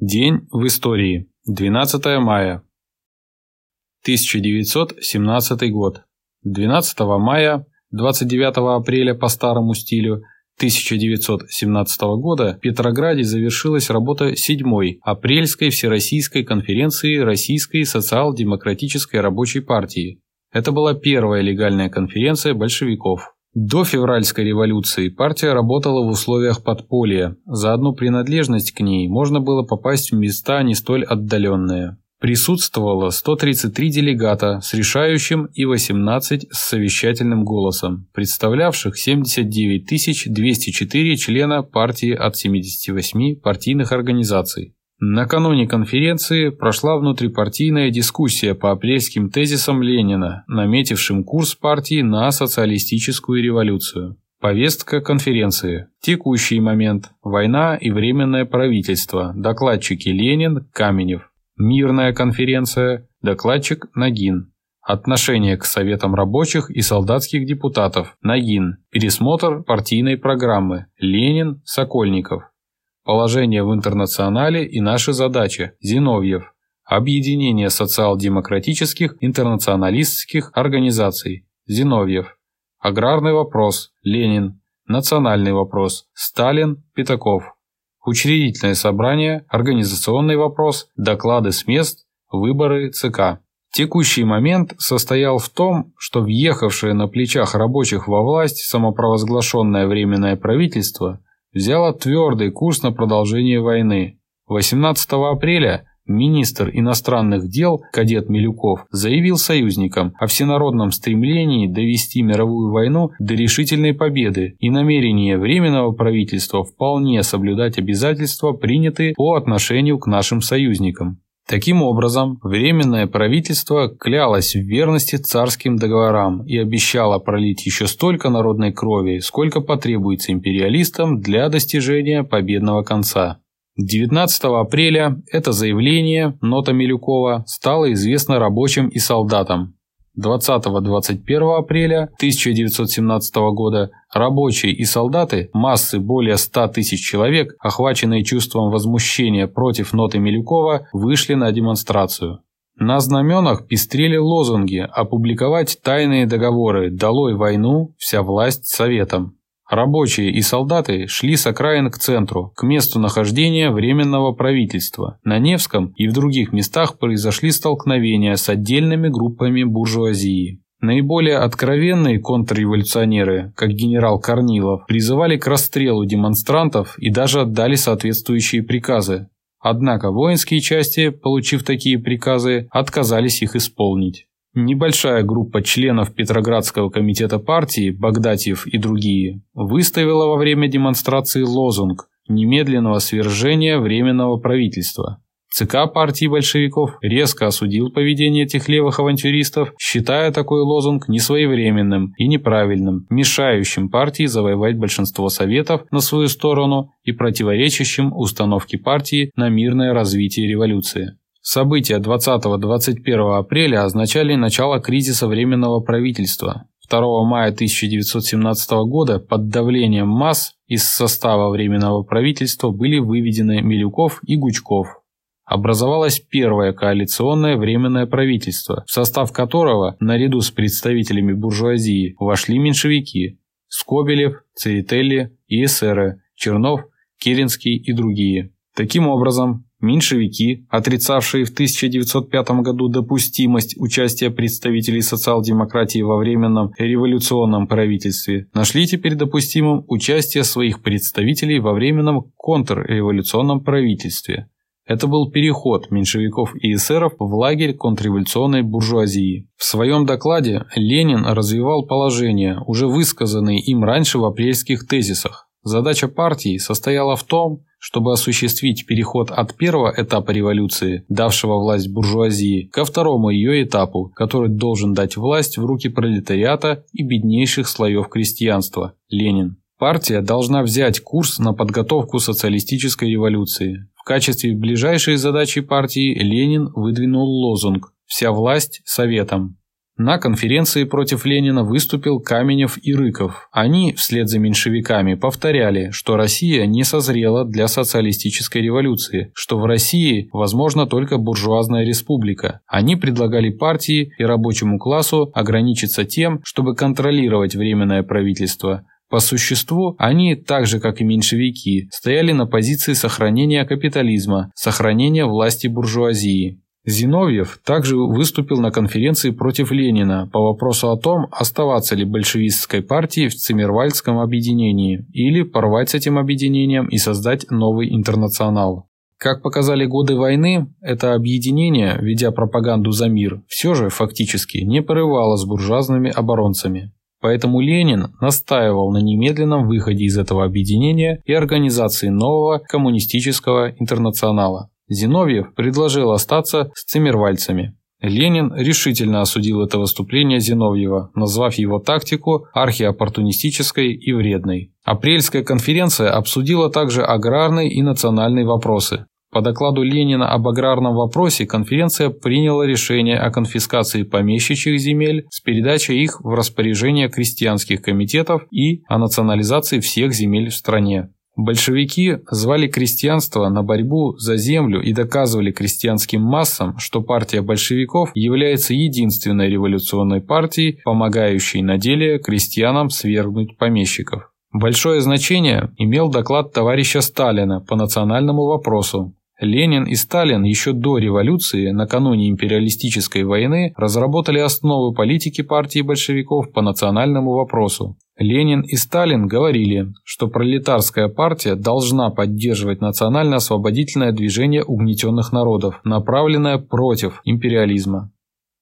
День в истории. 12 мая. 1917 год. 12 мая, 29 апреля по старому стилю 1917 года в Петрограде завершилась работа 7-й апрельской Всероссийской конференции Российской социал-демократической рабочей партии. Это была первая легальная конференция большевиков. До февральской революции партия работала в условиях подполья. За одну принадлежность к ней можно было попасть в места не столь отдаленные. Присутствовало 133 делегата с решающим и 18 с совещательным голосом, представлявших 79 204 члена партии от 78 партийных организаций. Накануне конференции прошла внутрипартийная дискуссия по апрельским тезисам Ленина, наметившим курс партии на социалистическую революцию. Повестка конференции. Текущий момент. Война и временное правительство. Докладчики Ленин, Каменев. Мирная конференция. Докладчик Нагин. Отношение к советам рабочих и солдатских депутатов. Нагин. Пересмотр партийной программы. Ленин, Сокольников. Положение в интернационале и наши задачи. Зиновьев. Объединение социал-демократических интернационалистских организаций. Зиновьев. Аграрный вопрос. Ленин. Национальный вопрос. Сталин. Пятаков. Учредительное собрание. Организационный вопрос. Доклады с мест. Выборы ЦК. Текущий момент состоял в том, что въехавшее на плечах рабочих во власть самопровозглашенное Временное правительство – взяла твердый курс на продолжение войны. 18 апреля министр иностранных дел кадет Милюков заявил союзникам о всенародном стремлении довести мировую войну до решительной победы и намерение Временного правительства вполне соблюдать обязательства, принятые по отношению к нашим союзникам. Таким образом, Временное правительство клялось в верности царским договорам и обещало пролить еще столько народной крови, сколько потребуется империалистам для достижения победного конца. 19 апреля это заявление, нота Милюкова, стало известно рабочим и солдатам. 20-21 апреля 1917 года рабочие и солдаты, массы более 100 тысяч человек, охваченные чувством возмущения против ноты Милюкова, вышли на демонстрацию. На знаменах пестрели лозунги «Опубликовать тайные договоры, долой войну, вся власть советом». Рабочие и солдаты шли с окраин к центру, к месту нахождения Временного правительства. На Невском и в других местах произошли столкновения с отдельными группами буржуазии. Наиболее откровенные контрреволюционеры, как генерал Корнилов, призывали к расстрелу демонстрантов и даже отдали соответствующие приказы. Однако воинские части, получив такие приказы, отказались их исполнить. Небольшая группа членов Петроградского комитета партии, Багдатьев и другие, выставила во время демонстрации лозунг немедленного свержения Временного правительства. ЦК партии большевиков резко осудил поведение этих левых авантюристов, считая такой лозунг несвоевременным и неправильным, мешающим партии завоевать большинство советов на свою сторону и противоречащим установке партии на мирное развитие революции. События 20-21 апреля означали начало кризиса Временного правительства. 2 мая 1917 года под давлением масс из состава Временного правительства были выведены Милюков и Гучков. Образовалось первое коалиционное Временное правительство, в состав которого, наряду с представителями буржуазии, вошли меньшевики – Скобелев, Церетели и эсеры, Чернов, Керенский и другие. Таким образом, Меньшевики, отрицавшие в 1905 году допустимость участия представителей социал-демократии во временном революционном правительстве, нашли теперь допустимым участие своих представителей во временном контрреволюционном правительстве. Это был переход меньшевиков и эсеров в лагерь контрреволюционной буржуазии. В своем докладе Ленин развивал положения, уже высказанные им раньше в апрельских тезисах. Задача партии состояла в том, чтобы осуществить переход от первого этапа революции, давшего власть буржуазии, ко второму ее этапу, который должен дать власть в руки пролетариата и беднейших слоев крестьянства – Ленин. Партия должна взять курс на подготовку социалистической революции. В качестве ближайшей задачи партии Ленин выдвинул лозунг «Вся власть советом». На конференции против Ленина выступил Каменев и Рыков. Они, вслед за меньшевиками, повторяли, что Россия не созрела для социалистической революции, что в России возможна только буржуазная республика. Они предлагали партии и рабочему классу ограничиться тем, чтобы контролировать временное правительство, по существу, они, так же как и меньшевики, стояли на позиции сохранения капитализма, сохранения власти буржуазии. Зиновьев также выступил на конференции против Ленина по вопросу о том, оставаться ли большевистской партией в Циммервальдском объединении или порвать с этим объединением и создать новый интернационал. Как показали годы войны, это объединение, ведя пропаганду за мир, все же фактически не порывало с буржуазными оборонцами. Поэтому Ленин настаивал на немедленном выходе из этого объединения и организации нового коммунистического интернационала. Зиновьев предложил остаться с циммервальцами. Ленин решительно осудил это выступление Зиновьева, назвав его тактику архиоппортунистической и вредной. Апрельская конференция обсудила также аграрные и национальные вопросы. По докладу Ленина об аграрном вопросе конференция приняла решение о конфискации помещичьих земель с передачей их в распоряжение крестьянских комитетов и о национализации всех земель в стране. Большевики звали крестьянство на борьбу за землю и доказывали крестьянским массам, что партия большевиков является единственной революционной партией, помогающей на деле крестьянам свергнуть помещиков. Большое значение имел доклад товарища Сталина по национальному вопросу, Ленин и Сталин еще до революции, накануне империалистической войны, разработали основы политики партии большевиков по национальному вопросу. Ленин и Сталин говорили, что пролетарская партия должна поддерживать национально-освободительное движение угнетенных народов, направленное против империализма.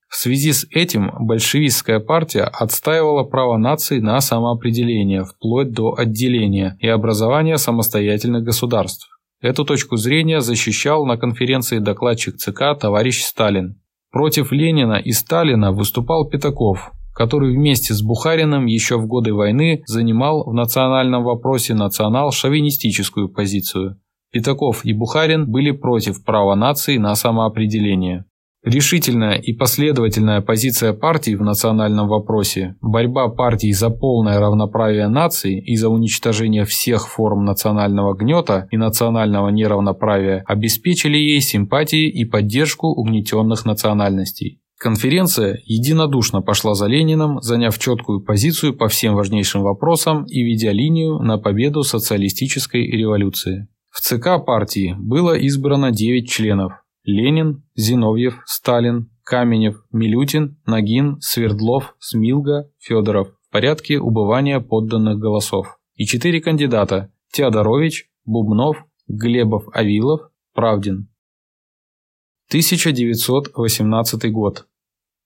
В связи с этим большевистская партия отстаивала право наций на самоопределение вплоть до отделения и образования самостоятельных государств. Эту точку зрения защищал на конференции докладчик ЦК товарищ Сталин. Против Ленина и Сталина выступал Пятаков, который вместе с Бухариным еще в годы войны занимал в национальном вопросе национал-шовинистическую позицию. Пятаков и Бухарин были против права нации на самоопределение. Решительная и последовательная позиция партии в национальном вопросе, борьба партий за полное равноправие наций и за уничтожение всех форм национального гнета и национального неравноправия обеспечили ей симпатии и поддержку угнетенных национальностей. Конференция единодушно пошла за Лениным, заняв четкую позицию по всем важнейшим вопросам и ведя линию на победу социалистической революции. В ЦК партии было избрано 9 членов, Ленин, Зиновьев, Сталин, Каменев, Милютин, Нагин, Свердлов, Смилга, Федоров в порядке убывания подданных голосов. И четыре кандидата – Теодорович, Бубнов, Глебов-Авилов, Правдин. 1918 год.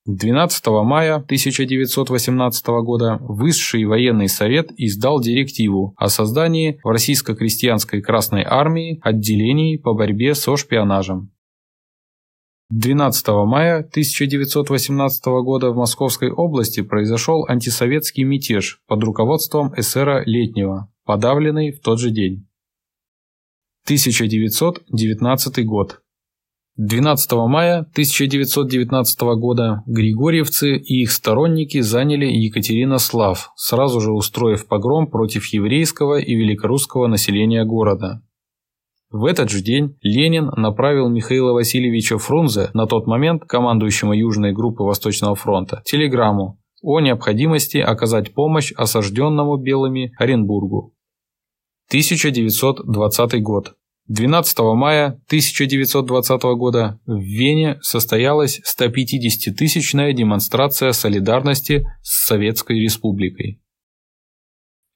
12 мая 1918 года Высший военный совет издал директиву о создании в Российско-крестьянской Красной Армии отделений по борьбе со шпионажем. 12 мая 1918 года в Московской области произошел антисоветский мятеж под руководством эсера Летнего, подавленный в тот же день. 1919 год. 12 мая 1919 года Григорьевцы и их сторонники заняли Екатеринослав, сразу же устроив погром против еврейского и великорусского населения города. В этот же день Ленин направил Михаила Васильевича Фрунзе, на тот момент командующего Южной группы Восточного фронта, телеграмму о необходимости оказать помощь осажденному белыми Оренбургу. 1920 год. 12 мая 1920 года в Вене состоялась 150-тысячная демонстрация солидарности с Советской Республикой.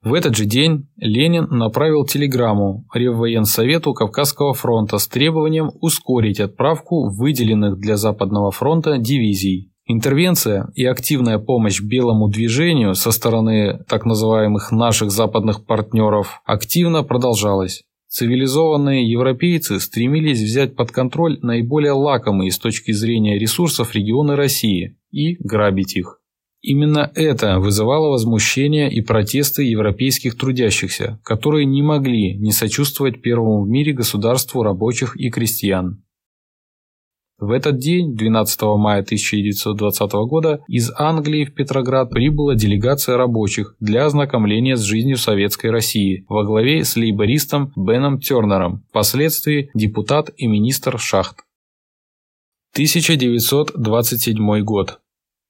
В этот же день Ленин направил телеграмму Реввоенсовету Кавказского фронта с требованием ускорить отправку выделенных для Западного фронта дивизий. Интервенция и активная помощь белому движению со стороны так называемых наших западных партнеров активно продолжалась. Цивилизованные европейцы стремились взять под контроль наиболее лакомые с точки зрения ресурсов регионы России и грабить их. Именно это вызывало возмущение и протесты европейских трудящихся, которые не могли не сочувствовать первому в мире государству рабочих и крестьян. В этот день, 12 мая 1920 года, из Англии в Петроград прибыла делегация рабочих для ознакомления с жизнью Советской России во главе с лейбористом Беном Тернером, впоследствии депутат и министр Шахт. 1927 год.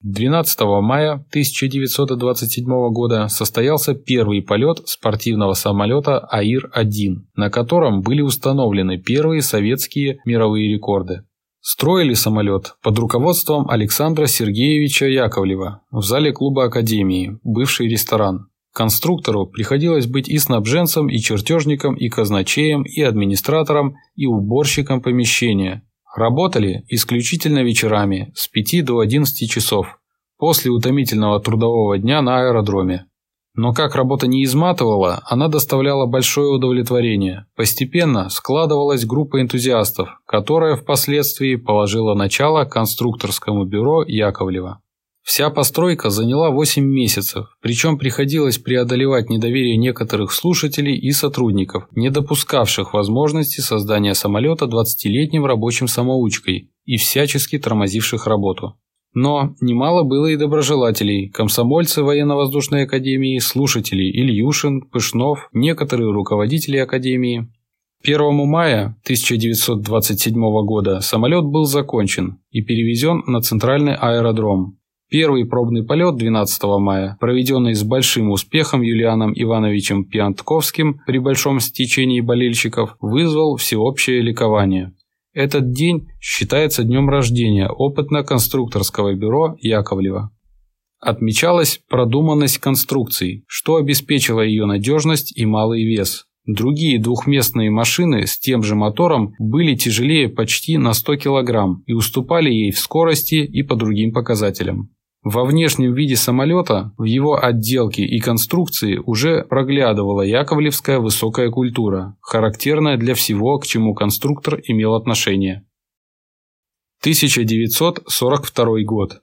12 мая 1927 года состоялся первый полет спортивного самолета АИР-1, на котором были установлены первые советские мировые рекорды. Строили самолет под руководством Александра Сергеевича Яковлева в зале клуба Академии, бывший ресторан. Конструктору приходилось быть и снабженцем, и чертежником, и казначеем, и администратором, и уборщиком помещения. Работали исключительно вечерами с 5 до 11 часов после утомительного трудового дня на аэродроме. Но как работа не изматывала, она доставляла большое удовлетворение. Постепенно складывалась группа энтузиастов, которая впоследствии положила начало конструкторскому бюро Яковлева. Вся постройка заняла 8 месяцев, причем приходилось преодолевать недоверие некоторых слушателей и сотрудников, не допускавших возможности создания самолета 20-летним рабочим самоучкой и всячески тормозивших работу. Но немало было и доброжелателей, комсомольцы военно-воздушной академии, слушатели Ильюшин, Пышнов, некоторые руководители академии. 1 мая 1927 года самолет был закончен и перевезен на центральный аэродром. Первый пробный полет 12 мая, проведенный с большим успехом Юлианом Ивановичем Пиантковским при большом стечении болельщиков, вызвал всеобщее ликование. Этот день считается днем рождения опытно-конструкторского бюро Яковлева. Отмечалась продуманность конструкции, что обеспечило ее надежность и малый вес. Другие двухместные машины с тем же мотором были тяжелее почти на 100 кг и уступали ей в скорости и по другим показателям. Во внешнем виде самолета, в его отделке и конструкции уже проглядывала яковлевская высокая культура, характерная для всего, к чему конструктор имел отношение. 1942 год.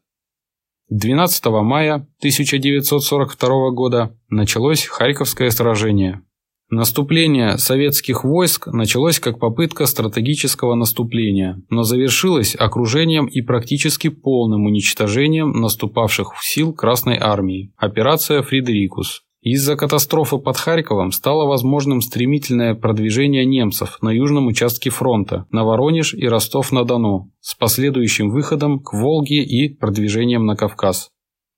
12 мая 1942 года началось Харьковское сражение. Наступление советских войск началось как попытка стратегического наступления, но завершилось окружением и практически полным уничтожением наступавших сил Красной Армии. Операция «Фридерикус». Из-за катастрофы под Харьковом стало возможным стремительное продвижение немцев на южном участке фронта, на Воронеж и Ростов-на-Дону, с последующим выходом к Волге и продвижением на Кавказ.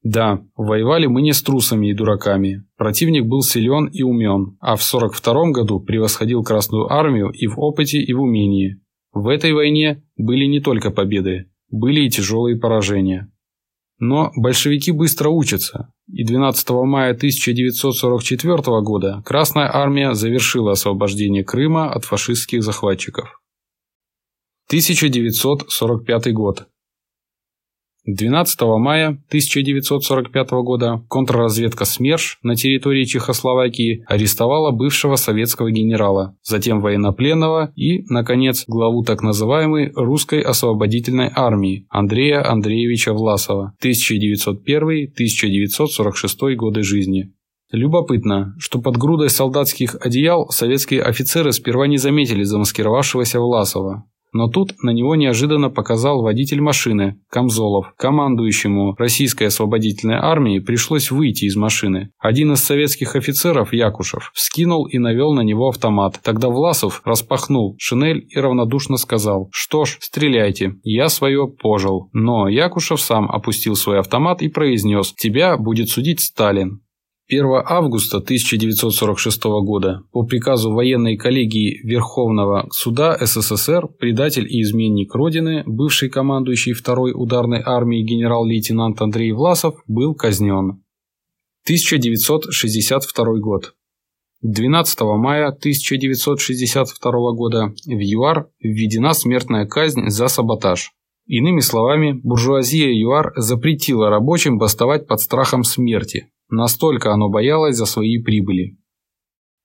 Да, воевали мы не с трусами и дураками. Противник был силен и умен, а в 42 году превосходил Красную Армию и в опыте, и в умении. В этой войне были не только победы, были и тяжелые поражения. Но большевики быстро учатся, и 12 мая 1944 года Красная Армия завершила освобождение Крыма от фашистских захватчиков. 1945 год. 12 мая 1945 года контрразведка СМЕРШ на территории Чехословакии арестовала бывшего советского генерала, затем военнопленного и, наконец, главу так называемой русской освободительной армии Андрея Андреевича Власова 1901-1946 годы жизни. Любопытно, что под грудой солдатских одеял советские офицеры сперва не заметили замаскировавшегося Власова. Но тут на него неожиданно показал водитель машины, Камзолов. Командующему Российской освободительной армии пришлось выйти из машины. Один из советских офицеров, Якушев, вскинул и навел на него автомат. Тогда Власов распахнул шинель и равнодушно сказал «Что ж, стреляйте, я свое пожил». Но Якушев сам опустил свой автомат и произнес «Тебя будет судить Сталин». 1 августа 1946 года по приказу военной коллегии Верховного суда СССР предатель и изменник Родины, бывший командующий второй ударной армией генерал-лейтенант Андрей Власов, был казнен. 1962 год. 12 мая 1962 года в ЮАР введена смертная казнь за саботаж. Иными словами, буржуазия ЮАР запретила рабочим бастовать под страхом смерти, Настолько оно боялось за свои прибыли.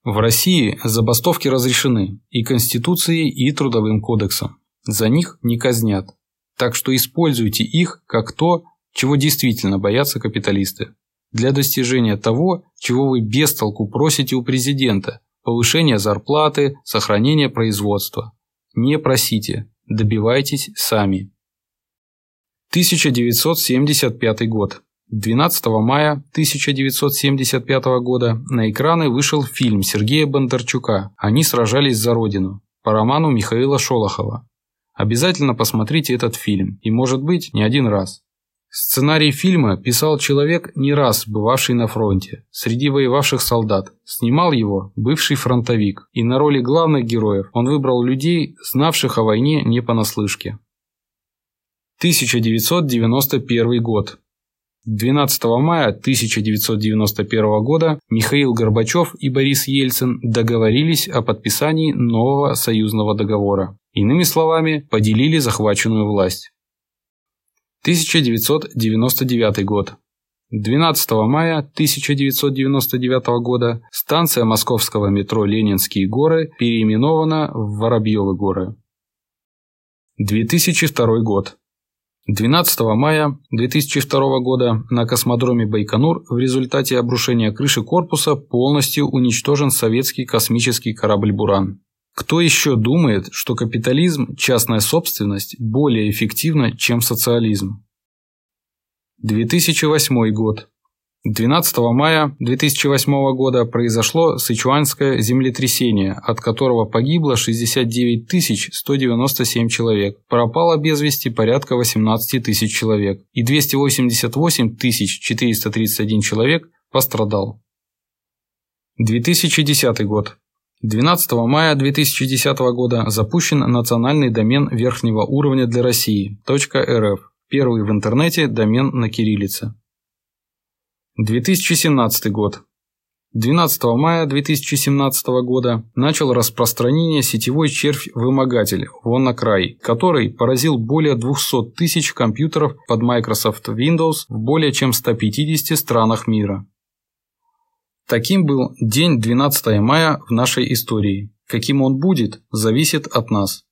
В России забастовки разрешены и Конституцией, и Трудовым кодексом. За них не казнят. Так что используйте их как то, чего действительно боятся капиталисты. Для достижения того, чего вы без толку просите у президента – повышения зарплаты, сохранения производства. Не просите, Добивайтесь сами. 1975 год. 12 мая 1975 года на экраны вышел фильм Сергея Бондарчука «Они сражались за Родину» по роману Михаила Шолохова. Обязательно посмотрите этот фильм, и может быть не один раз. Сценарий фильма писал человек, не раз бывавший на фронте, среди воевавших солдат. Снимал его бывший фронтовик, и на роли главных героев он выбрал людей, знавших о войне не понаслышке. 1991 год. 12 мая 1991 года Михаил Горбачев и Борис Ельцин договорились о подписании нового союзного договора. Иными словами, поделили захваченную власть. 1999 год. 12 мая 1999 года станция московского метро Ленинские горы переименована в Воробьевы горы. 2002 год. 12 мая 2002 года на космодроме Байконур в результате обрушения крыши корпуса полностью уничтожен советский космический корабль «Буран». Кто еще думает, что капитализм, частная собственность более эффективна, чем социализм? 2008 год. 12 мая 2008 года произошло Сычуанское землетрясение, от которого погибло 69 197 человек, пропало без вести порядка 18 тысяч человек и 288 431 человек пострадал. 2010 год. 12 мая 2010 года запущен национальный домен верхнего уровня для России .рф, первый в интернете домен на кириллице. 2017 год. 12 мая 2017 года начал распространение сетевой червь-вымогатель WannaCry, который поразил более 200 тысяч компьютеров под Microsoft Windows в более чем 150 странах мира. Таким был день 12 мая в нашей истории. Каким он будет, зависит от нас.